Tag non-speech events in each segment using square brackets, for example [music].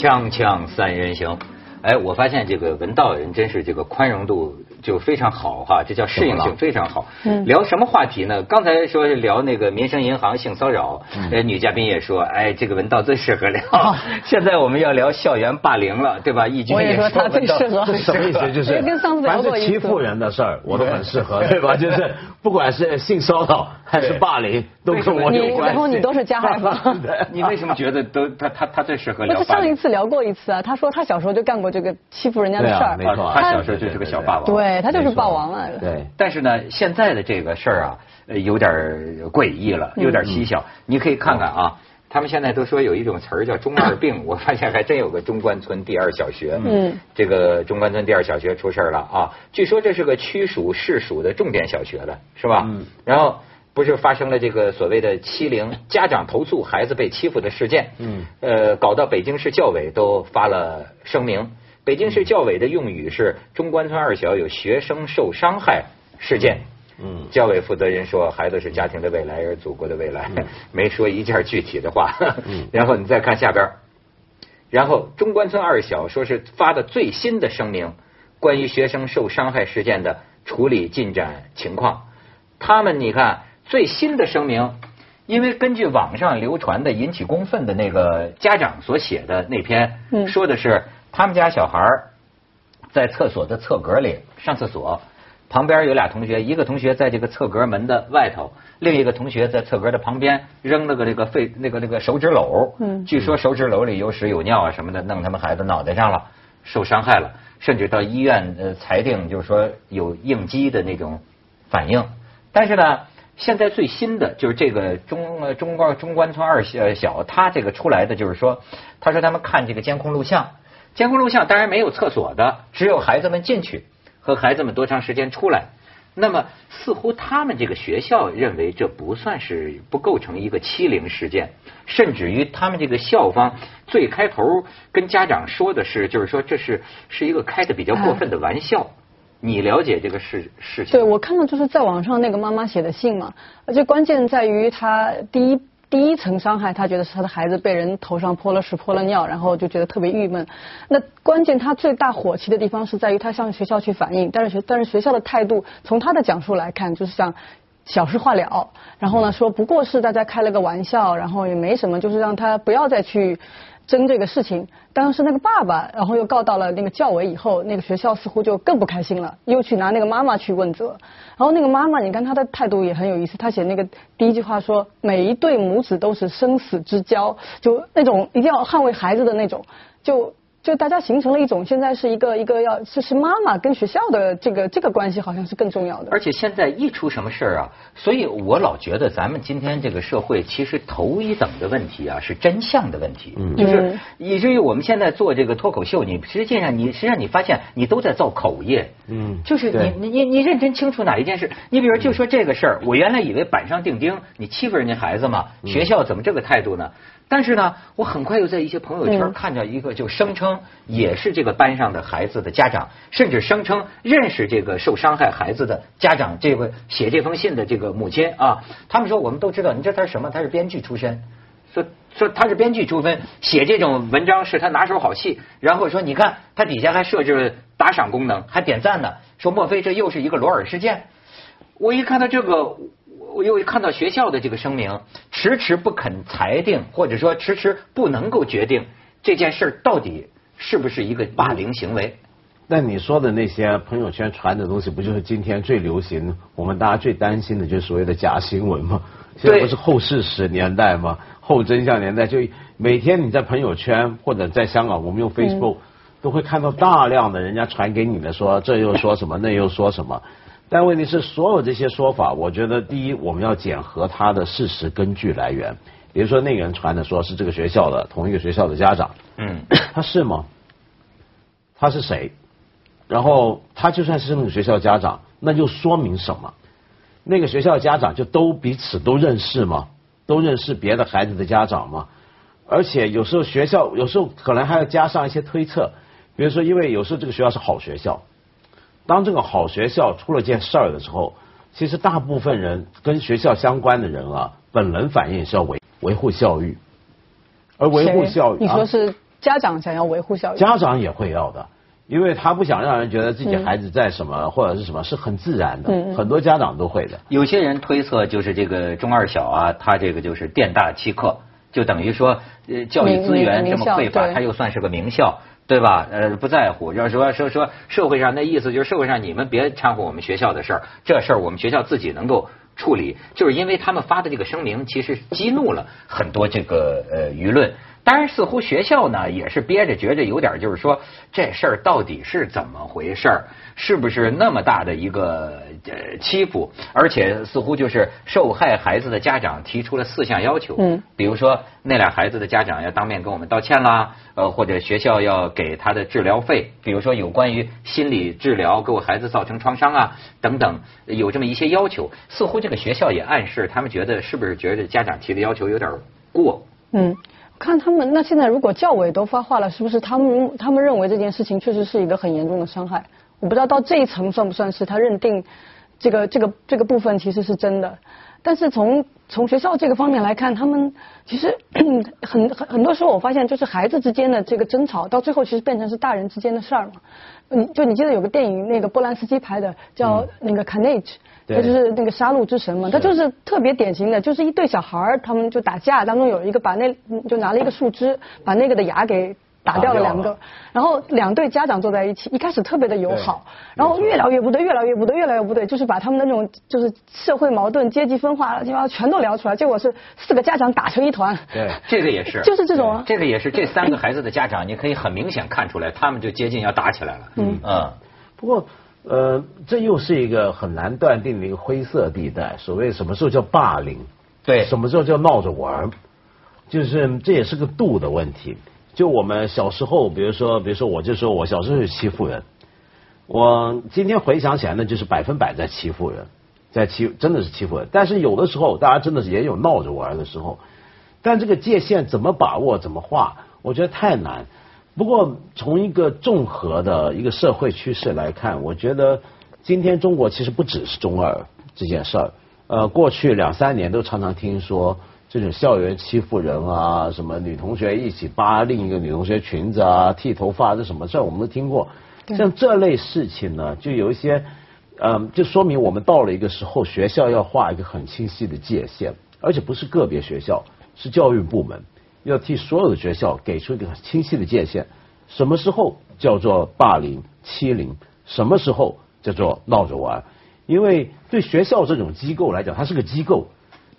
锵锵三人行，哎，我发现这个文道人真是这个宽容度就非常好哈，这叫适应性非常好。嗯聊什么话题呢？刚才说是聊那个民生银行性骚扰，嗯呃，女嘉宾也说，哎，这个文道最适合聊。哦 [laughs] 现在我们要聊校园霸凌了，对吧？易军也说他最文道适合什么意思？就是 [laughs] 跟上次聊凡过一次是欺负人的事儿，我都很适合，对吧？就是不管是性骚扰还是霸凌，都跟我有关系。然后你都是加害 [laughs] 方。你为什么觉得都他他他最适合不是上一？次聊过一次啊，他说他小时候就干过这个欺负人家的事儿，啊没错啊他小时候就是个小霸王。对他就是霸王了。对，但是呢，现在的这个事儿啊，呃有点诡异了，有点儿蹊跷。你可以看看啊，他们现在都说有一种词儿叫“中 [laughs] 二病”，我发现还真有个中关村第二小学。嗯，这个中关村第二小学出事儿了啊！据说这是个区属市属的重点小学了，是吧？嗯。然后不是发生了这个所谓的欺凌，家长投诉孩子被欺负的事件。嗯。呃，搞到北京市教委都发了声明。北京市教委的用语是中关村二小有学生受伤害事件。嗯教委负责人说，孩子是家庭的未来，也是祖国的未来，没说一件具体的话。嗯 [laughs] 然后你再看下边，然后中关村二小说是发的最新的声明，关于学生受伤害事件的处理进展情况。他们你看最新的声明，因为根据网上流传的引起公愤的那个家长所写的那篇，嗯说的是他们家小孩在厕所的侧格里上厕所，旁边有俩同学，一个同学在这个侧格门的外头，另一个同学在侧格的旁边扔了个这个废那个那个手指篓，嗯据说手指篓里有屎有尿啊什么的，弄他们孩子脑袋上了，受伤害了，甚至到医院呃裁定就是说有应激的那种反应，但是呢。现在最新的就是这个中呃中关中关村二小小，他这个出来的就是说，他说他们看这个监控录像，监控录像当然没有厕所的，只有孩子们进去和孩子们多长时间出来。那么似乎他们这个学校认为这不算是不构成一个欺凌事件，甚至于他们这个校方最开头跟家长说的是，就是说这是是一个开的比较过分的玩笑。你了解这个事事情？对，我看到就是在网上那个妈妈写的信嘛，而且关键在于她第一第一层伤害，她觉得是她的孩子被人头上泼了屎泼了尿，然后就觉得特别郁闷。那关键她最大火气的地方是在于她向学校去反映，但是学但是学校的态度，从她的讲述来看，就是像。小事化了，然后呢说不过是大家开了个玩笑，然后也没什么，就是让他不要再去争这个事情。当时那个爸爸，然后又告到了那个教委以后，那个学校似乎就更不开心了，又去拿那个妈妈去问责。然后那个妈妈，你看她的态度也很有意思，她写那个第一句话说，每一对母子都是生死之交，就那种一定要捍卫孩子的那种，就。就大家形成了一种，现在是一个一个要，就是妈妈跟学校的这个这个关系好像是更重要的。而且现在一出什么事儿啊，所以我老觉得咱们今天这个社会其实头一等的问题啊是真相的问题，嗯。就是以至于我们现在做这个脱口秀，你实际上你实际上你发现你都在造口业，嗯。就是你你你你认真清楚哪一件事，你比如就说这个事儿，我原来以为板上钉钉，你欺负人家孩子嘛，学校怎么这个态度呢？但是呢，我很快又在一些朋友圈嗯看到一个，就声称也是这个班上的孩子的家长，甚至声称认识这个受伤害孩子的家长，这个写这封信的这个母亲啊，他们说我们都知道，你知道他是什么？他是编剧出身。说说他是编剧出身，写这种文章是他拿手好戏。然后说你看他底下还设置了打赏功能，还点赞呢。说莫非这又是一个罗尔事件？我一看到这个，我又一看到学校的这个声明，迟迟不肯裁定，或者说迟迟不能够决定这件事儿到底是不是一个霸凌行为。那你说的那些朋友圈传的东西，不就是今天最流行、我们大家最担心的，就是所谓的假新闻吗？现在不是后事实年代吗？后真相年代，就每天你在朋友圈或者在香港，我们用 Facebook、都会看到大量的人家传给你的说这又说什么，那又说什么。但问题是，所有这些说法，我觉得第一，我们要检核它的事实根据来源。比如说那个人传的说是这个学校的同一个学校的家长，嗯，[clears throat] 他是吗？他是谁？然后他就算是那个学校家长，那就说明什么？那个学校家长就都彼此都认识吗？都认识别的孩子的家长吗？而且有时候学校有时候可能还要加上一些推测，比如说，因为有时候这个学校是好学校，当这个好学校出了件事儿的时候，其实大部分人跟学校相关的人啊，本能反应是要维维护教育，而维护谁教育，你说啊是家长想要维护校园。家长也会要的，因为他不想让人觉得自己孩子在什么、或者是什么是很自然的，很多家长都会的。有些人推测就是这个中二小啊，他这个就是店大欺客，就等于说呃教育资源这么匮乏，他又算是个名校。对吧？呃，不在乎，要说说说社会上那意思就是社会上你们别掺和我们学校的事儿，这事儿我们学校自己能够处理。就是因为他们发的这个声明，其实激怒了很多这个呃舆论。当然，似乎学校呢也是憋着，觉着有点就是说这事儿到底是怎么回事儿，是不是那么大的一个呃欺负？而且似乎就是受害孩子的家长提出了四项要求，嗯，比如说那俩孩子的家长要当面跟我们道歉啦，呃，或者学校要给他的治疗费，比如说有关于心理治疗给我孩子造成创伤啊等等，有这么一些要求。似乎这个学校也暗示他们觉得是不是觉得家长提的要求有点过？嗯，看他们那现在如果教委都发话了，是不是他们他们认为这件事情确实是一个很严重的伤害？我不知道到这一层算不算是他认定这个这个这个部分其实是真的。但是从从学校这个方面来看，他们其实 [clears throat] 很很很多时候我发现，就是孩子之间的这个争吵，到最后其实变成是大人之间的事儿嘛。嗯就你记得有个电影，那个波兰斯基拍的叫那个 Carnage，对。他就是那个杀戮之神嘛，他就是特别典型的，就是一对小孩儿，他们就打架，当中有一个把那就拿了一个树枝，把那个的牙给打掉了两个然后两对家长坐在一起，一开始特别的友好，然后越聊越不对，越聊越不对，越来越不对，就是把他们的那种就是社会矛盾、阶级分化乱七八糟全都聊出来，结果是四个家长打成一团。对，这个也是，[laughs] 就是这种啊这个也是这三个孩子的家长，你可以很明显看出来，他们就接近要打起来了。嗯嗯，不过，呃，这又是一个很难断定的一个灰色地带。所谓什么时候叫霸凌，对，什么时候叫闹着玩儿，就是这也是个度的问题。就我们小时候，比如说，比如说，我就说我小时候是欺负人，我今天回想起来呢，就是百分百在欺负人，在欺真的是欺负人。但是有的时候，大家真的是也有闹着玩的时候，但这个界限怎么把握、怎么画，我觉得太难。不过从一个综合的一个社会趋势来看，我觉得今天中国其实不只是中二这件事儿。呃，过去两三年都常常听说这种校园欺负人啊，什么女同学一起扒另一个女同学裙子啊，剃头发这什么事儿，我们都听过。对像这类事情呢，就有一些，嗯，就说明我们到了一个时候，学校要画一个很清晰的界限，而且不是个别学校，是教育部门要替所有的学校给出一个很清晰的界限，什么时候叫做霸凌、欺凌，什么时候叫做闹着玩。因为对学校这种机构来讲，它是个机构，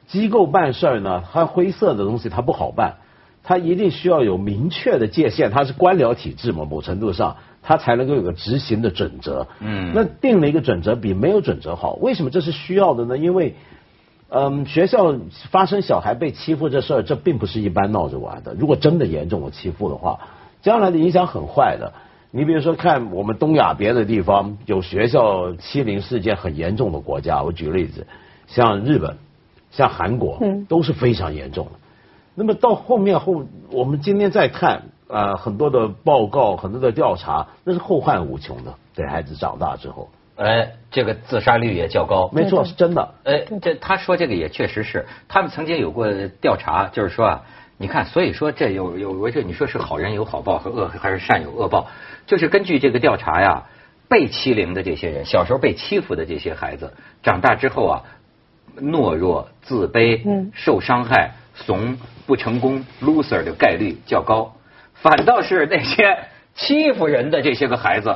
机构办事儿呢，它灰色的东西它不好办，它一定需要有明确的界限，它是官僚体制嘛，某程度上它才能够有个执行的准则。嗯那定了一个准则比没有准则好，为什么这是需要的呢？因为嗯，学校发生小孩被欺负这事儿，这并不是一般闹着玩的。如果真的严重的欺负的话，将来的影响很坏的。你比如说，看我们东亚别的地方有学校欺凌事件很严重的国家，我举个例子，像日本、像韩国，嗯都是非常严重的。那么到后面后，我们今天再看啊、呃很多的报告、很多的调查，那是后患无穷的。对孩子长大之后，哎，这个自杀率也较高。没错，是真的。哎，这他说这个也确实是，他们曾经有过调查，就是说啊，你看，所以说这有有我这你说是好人有好报和恶还是善有恶报，就是根据这个调查呀，被欺凌的这些人，小时候被欺负的这些孩子，长大之后啊，懦弱、自卑、嗯。受伤害、怂、不成功、loser 的概率较高，反倒是那些欺负人的这些个孩子，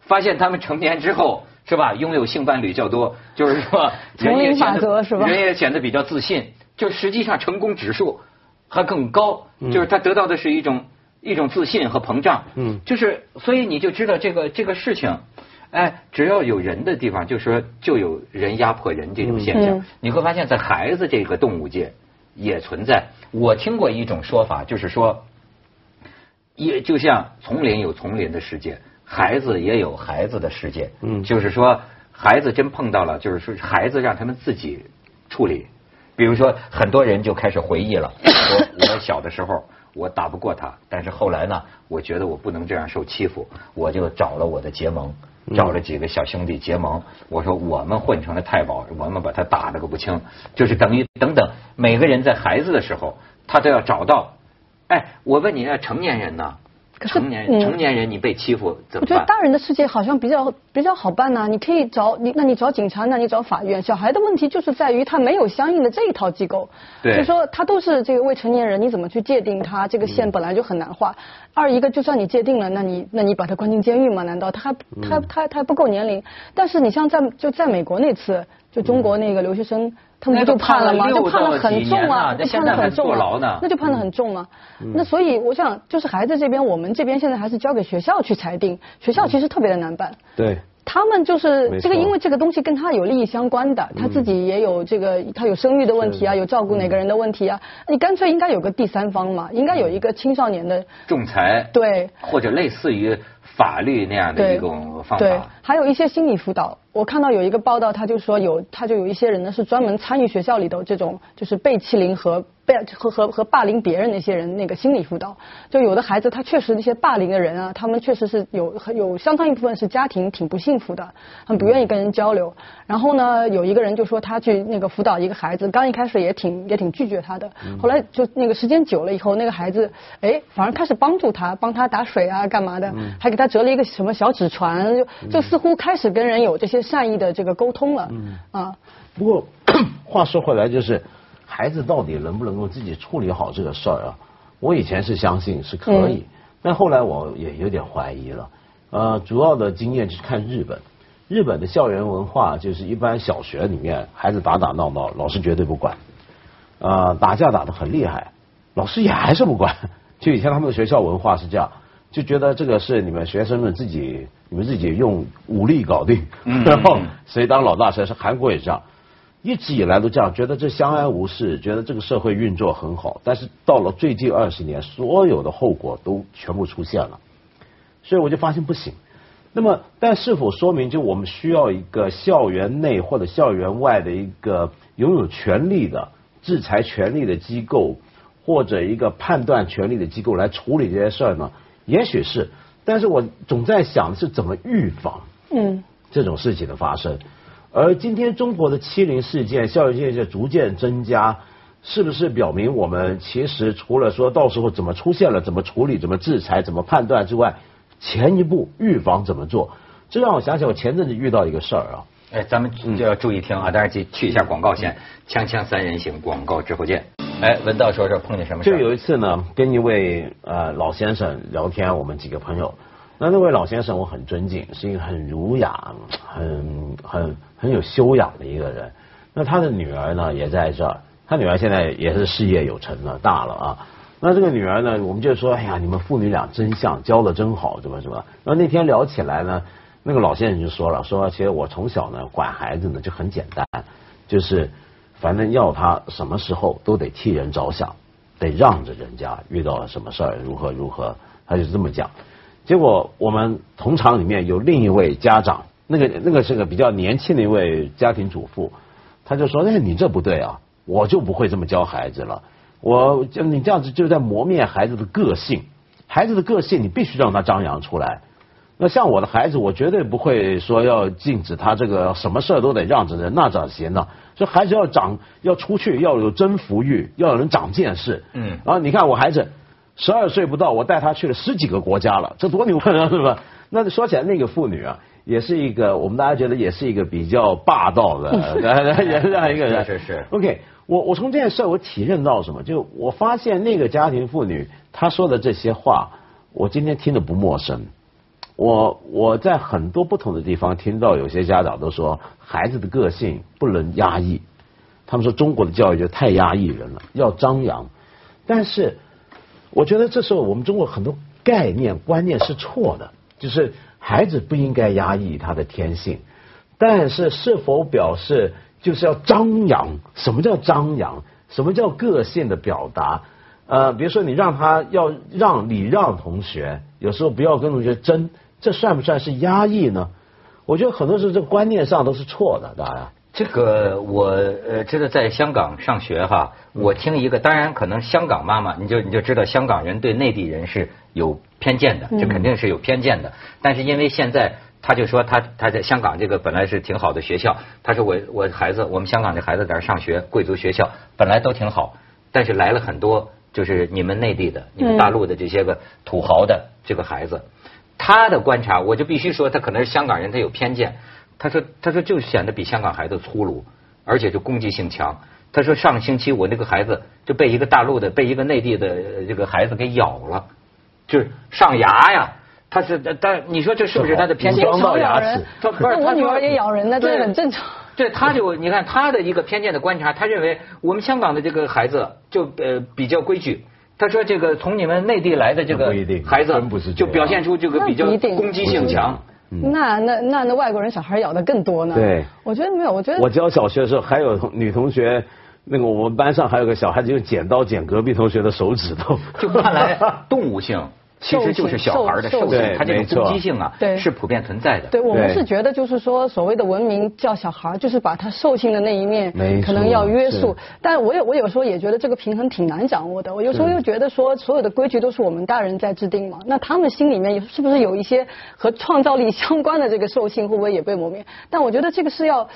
发现他们成年之后是吧，拥有性伴侣较多，就是说人也丛林法显得则是吧？人也显得比较自信，就实际上成功指数还更高，嗯。就是他得到的是一种一种自信和膨胀，嗯。就是所以你就知道这个这个事情。哎，只要有人的地方，就说就有人压迫人这种现象。嗯你会发现在孩子这个动物界也存在。我听过一种说法，就是说，也就像丛林有丛林的世界，孩子也有孩子的世界。嗯就是说，孩子真碰到了，就是说孩子让他们自己处理。比如说，很多人就开始回忆了，说 [coughs] 我小的时候我打不过他，但是后来呢，我觉得我不能这样受欺负，我就找了我的结盟，找了几个小兄弟结盟，我说我们混成了太保，我们把他打了个不轻，就是等于等等，每个人在孩子的时候，他都要找到哎，我问你，那成年人呢？可是成年嗯成年人你被欺负怎么办？我觉得大人的世界好像比较比较好办呐、你可以找你，那你找警察，那你找法院。小孩的问题就是在于他没有相应的这一套机构，对就说他都是这个未成年人，你怎么去界定他？这个线本来就很难画。二一个，就算你界定了，那你那你把他关进监狱吗？难道他还他他他还不够年龄？但是你像在就在美国那次，就中国那个留学生。他们不就判了吗？就判了很重啊，判了现在还很重坐牢呢啊，那就判得很重啊。那所以我想，就是孩子这边，我们这边现在还是交给学校去裁定，学校其实特别的难办。对，他们就是这个，因为这个东西跟他有利益相关的，他自己也有这个，他有生育的问题啊，有照顾哪个人的问题啊，你干脆应该有个第三方嘛，应该有一个青少年的，仲裁对或者类似于法律那样的一种方法对。，还有一些心理辅导。我看到有一个报道，他就说有，他就有一些人呢是专门参与学校里头这种就是被欺凌和被和和和霸凌别人那些人那个心理辅导。就有的孩子他确实那些霸凌的人啊，他们确实是有有相当一部分是家庭挺不幸福的，很不愿意跟人交流。然后呢，有一个人就说他去那个辅导一个孩子，刚一开始也挺也挺拒绝他的，后来就那个时间久了以后，那个孩子哎反而开始帮助他，帮他打水啊干嘛的，还给他折了一个什么小纸船，就就似乎开始跟人有这些善意的这个沟通了，啊。不过 [clears throat] 话说回来，就是孩子到底能不能够自己处理好这个事儿啊？我以前是相信是可以，但后来我也有点怀疑了。呃，主要的经验就是看日本，日本的校园文化就是一般小学里面孩子打打闹闹，老师绝对不管。呃，打架打得很厉害，老师也还是不管。就以前他们的学校文化是这样，就觉得这个是你们学生们自己，你们自己用武力搞定，嗯 [laughs] 然后谁当老大谁是韩国也这样，一直以来都这样，觉得这相安无事，觉得这个社会运作很好。但是到了最近二十年，所有的后果都全部出现了，所以我就发现不行。那么，但是否说明就我们需要一个校园内或者校园外的一个拥有权力的制裁权力的机构，或者一个判断权力的机构来处理这些事儿呢？也许是，但是我总在想的是怎么预防嗯，这种事情的发生。而今天中国的欺凌事件、校园事件逐渐增加，是不是表明我们其实除了说到时候怎么出现了、怎么处理、怎么制裁、怎么判断之外，前一步预防怎么做？这让我想起我前阵子遇到一个事儿啊。哎，咱们就要注意听啊！当然去去一下广告先，锵锵三人行，广告之后见。哎，文道说说碰见什么事？就有一次呢，跟一位呃老先生聊天，我们几个朋友。那那位老先生我很尊敬，是一个很儒雅、很很很有修养的一个人。那他的女儿呢也在这儿，他女儿现在也是事业有成了，大了啊。那这个女儿呢，我们就说，哎呀，你们父女俩真像，教的真好，怎么怎么。然后那天聊起来呢，那个老先生就说了，说其实我从小呢管孩子呢就很简单，就是反正要他什么时候都得替人着想，得让着人家，遇到了什么事儿如何如何，他就这么讲。结果我们同场里面有另一位家长，那个那个是个比较年轻的一位家庭主妇，他就说：“哎，你这不对啊，我就不会这么教孩子了。我就你这样子就在磨灭孩子的个性，孩子的个性你必须让他张扬出来。那像我的孩子，我绝对不会说要禁止他这个什么事儿都得让着人，那咋行呢？所以孩子要长要出去，要有征服欲，要有人长见识。嗯然后你看我孩子十二岁不到，我带他去了十几个国家了，这多牛啊，[laughs] 是吧？那说起来，那个妇女啊，也是一个我们大家觉得也是一个比较霸道的，也是这样一个人。是是是 OK，我我从这件事我体认到什么？就我发现那个家庭妇女她说的这些话，我今天听的不陌生。我我在很多不同的地方听到有些家长都说，孩子的个性不能压抑。他们说中国的教育就太压抑人了，要张扬。但是我觉得这时候我们中国很多概念观念是错的，就是孩子不应该压抑他的天性，但是是否表示就是要张扬？什么叫张扬？什么叫个性的表达？呃，比如说你让他要让礼让同学，有时候不要跟同学争，这算不算是压抑呢？我觉得很多时候这个观念上都是错的，大家。这个我呃知道在香港上学哈，我听一个，当然可能香港妈妈你就你就知道香港人对内地人是有偏见的，这肯定是有偏见的。但是因为现在他就说他他在香港这个本来是挺好的学校，他说我我孩子我们香港的孩子在这上学，贵族学校本来都挺好，但是来了很多就是你们内地的、你们大陆的这些个土豪的这个孩子，他的观察，我就必须说，他可能是香港人，他有偏见。他说，他说就显得比香港孩子粗鲁，而且就攻击性强。他说上个星期我那个孩子就被一个大陆的、被一个内地的这个孩子给咬了，就是上牙呀。他是但你说这是不是他的偏见？伤到牙齿。不是，我女儿也咬人呢，这很正常。对，他就你看他的一个偏见的观察，他认为我们香港的这个孩子就呃比较规矩。他说这个从你们内地来的这个孩子就表现出这个比较攻击性强。那那那那外国人小孩咬的更多呢？对，我觉得没有，我觉得我教小学的时候还有女同学，那个我们班上还有个小孩子用剪刀剪隔壁同学的手指头，就看来 [laughs] 动物性。其实就是小孩的兽性，他这种攻击性啊，是普遍存在的。对我们是觉得，就是说，所谓的文明叫小孩，就是把他兽性的那一面可能要约束。但我有我有时候也觉得这个平衡挺难掌握的。我有时候又觉得说，所有的规矩都是我们大人在制定嘛，那他们心里面是不是有一些和创造力相关的这个兽性，会不会也被磨灭？但我觉得这个是要，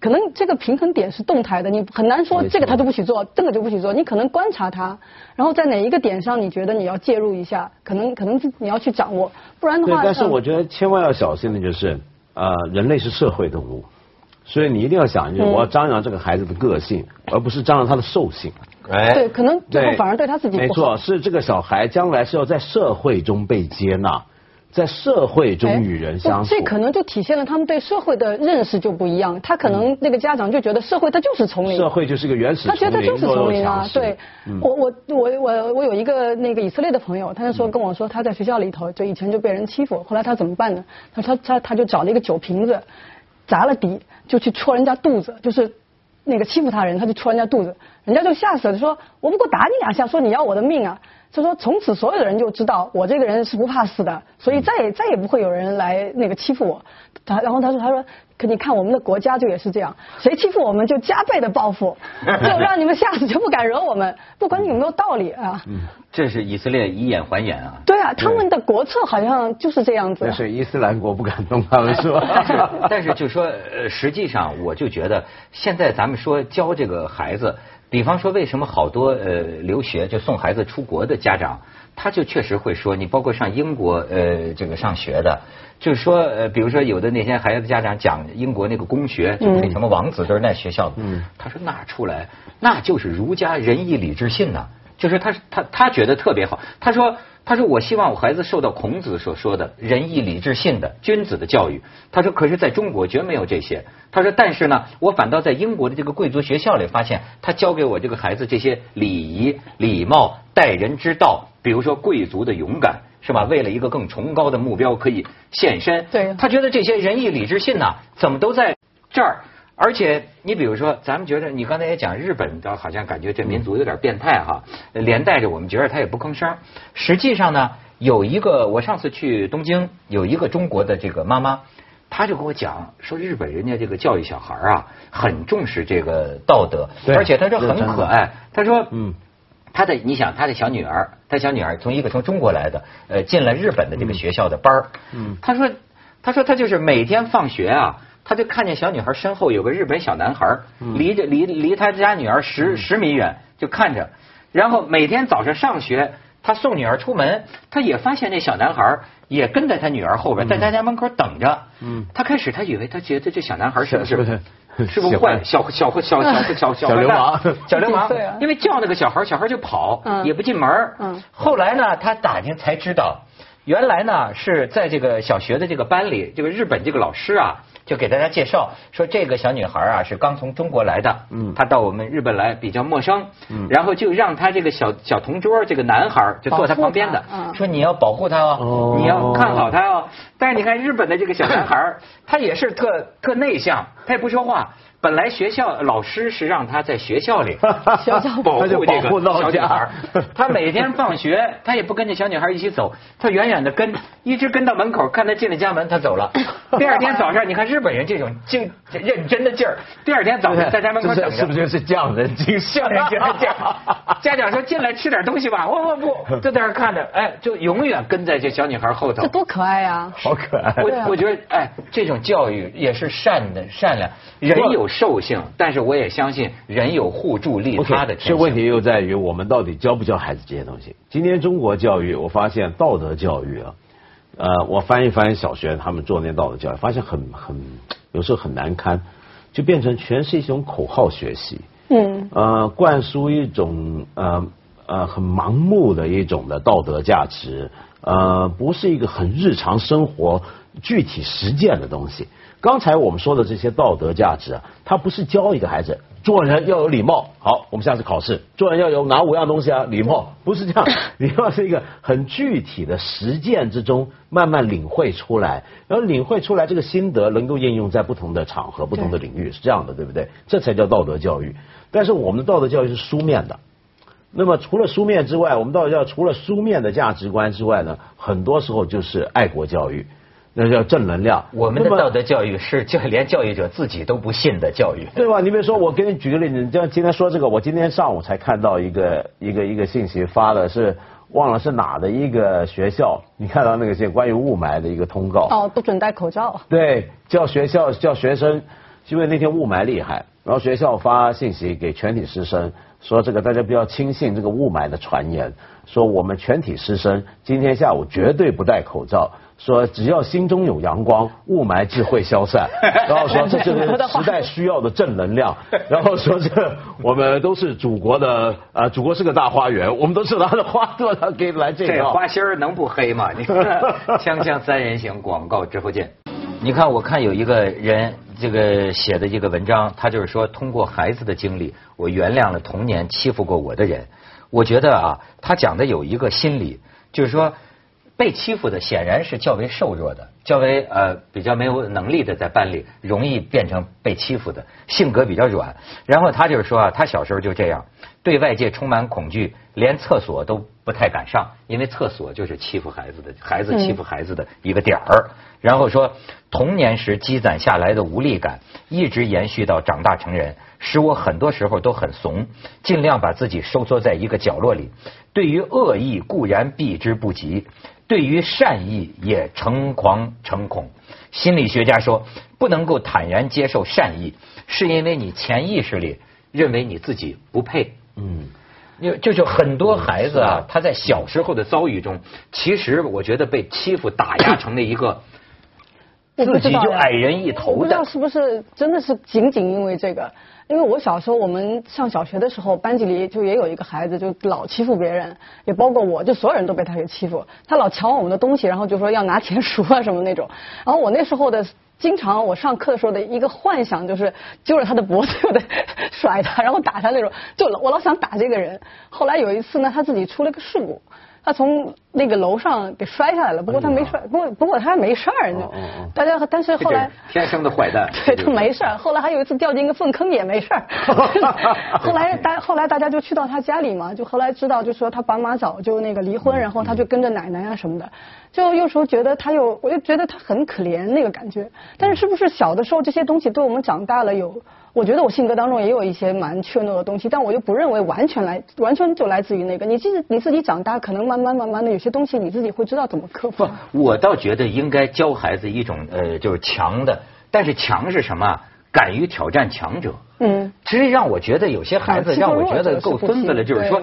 可能这个平衡点是动态的，你很难说这个他就不许做，这个就不许做。你可能观察他，然后在哪一个点上你觉得你要介入一下，可能。可能你要去掌握，不然的话。对，但是我觉得千万要小心的就是，呃，人类是社会动物，所以你一定要想，就是我要张扬这个孩子的个性，而不是张扬他的兽性。哎，对，可能最后反而对他自己没错，是这个小孩将来是要在社会中被接纳。在社会中与人相处，这可能就体现了他们对社会的认识就不一样。他可能那个家长就觉得社会它就是丛林，社会就是个原始，他觉得就是丛林啊。对，我我我我我有一个那个以色列的朋友，他就说跟我说他在学校里头就以前就被人欺负，后来他怎么办呢？他说他他他就找了一个酒瓶子，砸了底，就去戳人家肚子，就是那个欺负他人，他就戳人家肚子，人家就吓死了，说我不过打你两下，说你要我的命啊。就说从此所有的人就知道我这个人是不怕死的，所以再也再也不会有人来那个欺负我。他然后他说他说，可你看我们的国家就也是这样，谁欺负我们就加倍的报复，[laughs] 就让你们吓死就不敢惹我们，不管你有没有道理啊。嗯，这是以色列以眼还眼啊。对啊，他们的国策好像就是这样子。那是伊斯兰国不敢动他们 [laughs] 是吧？但是但是就说呃，实际上我就觉得现在咱们说教这个孩子。比方说，为什么好多呃留学就送孩子出国的家长，他就确实会说，你包括上英国呃这个上学的，就是说呃，比如说有的那些孩子家长讲英国那个公学，就那什么王子都是那学校的，他说那出来那就是儒家仁义礼智信呐，就是他他他觉得特别好，他说。他说：“我希望我孩子受到孔子所说的仁义礼智信的君子的教育。”他说：“可是在中国绝没有这些。”他说：“但是呢，我反倒在英国的这个贵族学校里发现，他教给我这个孩子这些礼仪、礼貌、待人之道，比如说贵族的勇敢，是吧？为了一个更崇高的目标可以献身。对，他觉得这些仁义礼智信呐，怎么都在这儿。”而且，你比如说，咱们觉得你刚才也讲日本，的好像感觉这民族有点变态哈，连带着我们觉得他也不吭声。实际上呢，有一个我上次去东京，有一个中国的这个妈妈，她就跟我讲说，日本人家这个教育小孩啊，很重视这个道德，而且她说很可爱。她说，嗯，她的你想，她的小女儿，她小女儿从一个从中国来的，呃，进了日本的这个学校的班儿。嗯，她说，她说她就是每天放学啊。他就看见小女孩身后有个日本小男孩，离着离离他家女儿十十米远就看着，然后每天早上上学，他送女儿出门，他也发现那小男孩也跟在他女儿后边，在他家门口等着。他开始他以为他觉得这小男孩是不是是不是坏小小小小小小流氓小流氓？因为叫那个小孩，小孩就跑，也不进门。后来呢，他打听才知道，原来呢是在这个小学的这个班里，这个日本这个老师啊。就给大家介绍说，这个小女孩啊是刚从中国来的，嗯，她到我们日本来比较陌生，嗯，然后就让她这个小小同桌这个男孩就坐她旁边的，说你要保护她哦，你要看好她哦。但是你看日本的这个小男孩，[laughs] 他也是特特内向，他也不说话。本来学校老师是让他在学校里保护这个小女孩，他每天放学他也不跟着小女孩一起走，他远远的跟，一直跟到门口，看他进了家门，他走了。[laughs] 第二天早上，你看日。本人这种精认真的劲儿，第二天早上在家门口等着，是不是是匠人精匠人精神？[laughs] 家长说进来吃点东西吧，我我不 [laughs] 就在那看着，哎，就永远跟在这小女孩后头。这多可爱呀！好可爱。我我觉得，哎，这种教育也是善的善良。人有兽性，但是我也相信人有互助利他的。这问题又在于我们到底教不教孩子这些东西？今天中国教育，我发现道德教育啊。呃，我翻一翻小学他们做那道德教育，发现很很有时候很难堪，就变成全是一种口号学习，嗯，呃，灌输一种呃呃很盲目的一种的道德价值，呃，不是一个很日常生活具体实践的东西。刚才我们说的这些道德价值啊，它不是教一个孩子做人要有礼貌。好，我们下次考试做人要有哪五样东西啊？礼貌 [laughs] 不是这样，[laughs] 礼貌是一个很具体的实践之中慢慢领会出来，然后领会出来这个心得能够应用在不同的场合、不同的领域，是这样的，对不对？这才叫道德教育。但是我们的道德教育是书面的，那么除了书面之外，我们道德教育除了书面的价值观之外呢，很多时候就是爱国教育。那叫正能量。我们的道德教育是 [laughs] 教连教育者自己都不信的教育，对吧？你比如说，我给你举个例子，你像今天说这个，我今天上午才看到一个一个一个信息发的是忘了是哪的一个学校，你看到那个信关于雾霾的一个通告。哦，不准戴口罩。对，叫学校叫学生，因为那天雾霾厉害，然后学校发信息给全体师生，说这个大家不要轻信这个雾霾的传言，说我们全体师生今天下午绝对不戴口罩。说只要心中有阳光，雾霾自会消散。[laughs] 然后说这就是时代需要的正能量。然后说这我们都是祖国的啊，祖国是个大花园，我们都是拿着花朵，来给来这个。这花心儿能不黑吗？你看，[laughs] 锵锵三人行广告之后见。你看，我看有一个人这个写的这个文章，他就是说通过孩子的经历，我原谅了童年欺负过我的人。我觉得啊，他讲的有一个心理，就是说。被欺负的显然是较为瘦弱的，较为呃比较没有能力的，在班里容易变成被欺负的，性格比较软。然后他就是说啊，他小时候就这样，对外界充满恐惧，连厕所都不太敢上，因为厕所就是欺负孩子的孩子欺负孩子的一个点儿。然后说童年时积攒下来的无力感，一直延续到长大成人，使我很多时候都很怂，尽量把自己收缩在一个角落里。对于恶意固然避之不及。对于善意也诚惶诚恐。心理学家说，不能够坦然接受善意，是因为你潜意识里认为你自己不配。嗯，因为就是很多孩子啊，他在小时候的遭遇中，其实我觉得被欺负打压成了一个自己就矮人一头的。不知道是不是真的是仅仅因为这个。因为我小时候，我们上小学的时候，班级里就也有一个孩子，就老欺负别人，也包括我，就所有人都被他给欺负。他老抢我们的东西，然后就说要拿钱赎啊什么那种。然后我那时候的，经常我上课的时候的一个幻想就是揪着他的脖子，[laughs] 就得甩他，然后打他那种。就我老想打这个人。后来有一次呢，他自己出了个事故。他从那个楼上给摔下来了，不过他没摔，不过不过他没事儿。大家但是后来天生的坏蛋，[laughs] 对他没事儿。后来还有一次掉进一个粪坑也没事儿。[laughs] 后来大后来大家就去到他家里嘛，就后来知道就说他爸妈早就那个离婚，然后他就跟着奶奶啊什么的。就有时候觉得他又，我就觉得他很可怜那个感觉。但是是不是小的时候这些东西对我们长大了有？我觉得我性格当中也有一些蛮怯懦的东西，但我又不认为完全来完全就来自于那个。你自己你自己长大，可能慢慢慢慢的有些东西你自己会知道怎么克服。我倒觉得应该教孩子一种呃，就是强的，但是强是什么？敢于挑战强者。嗯。其实让我觉得有些孩子让我觉得够孙子了，就是说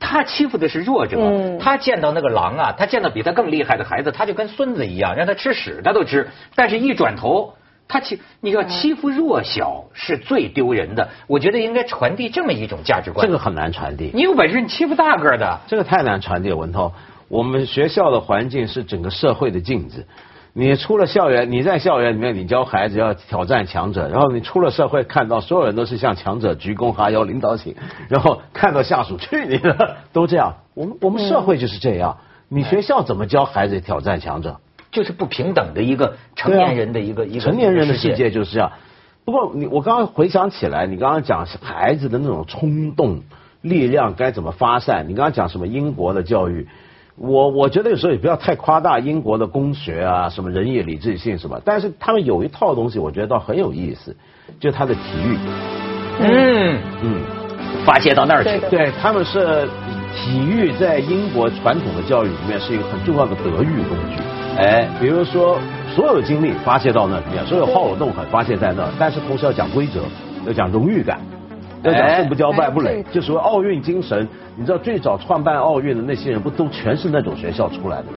他欺负的是弱者，他见到那个狼啊，他见到比他更厉害的孩子，他就跟孙子一样，让他吃屎他都吃，但是一转头。他欺，你要欺负弱小是最丢人的。我觉得应该传递这么一种价值观。这个很难传递。你有本事你欺负大个的。这个太难传递，文涛。我们学校的环境是整个社会的镜子。你出了校园，你在校园里面，你教孩子要挑战强者，然后你出了社会，看到所有人都是向强者鞠躬哈腰、领导请，[laughs] 然后看到下属去你的，都这样。我们我们社会就是这样。你学校怎么教孩子挑战强者？就是不平等的一个成年人的一个一个成年人的世界就是这样。不过你我刚刚回想起来，你刚刚讲孩子的那种冲动力量该怎么发散？你刚刚讲什么英国的教育？我我觉得有时候也不要太夸大英国的公学啊，什么仁义礼智信什么，但是他们有一套东西，我觉得倒很有意思，就他的体育，嗯，嗯，发泄到那儿去对。对，他们是体育在英国传统的教育里面是一个很重要的德育工具。哎，比如说，所有精力发泄到那里面，所有好动很发泄在那，但是同时要讲规则，要讲荣誉感，要讲胜不骄败不馁哎，就所谓奥运精神。你知道最早创办奥运的那些人，不都全是那种学校出来的吗？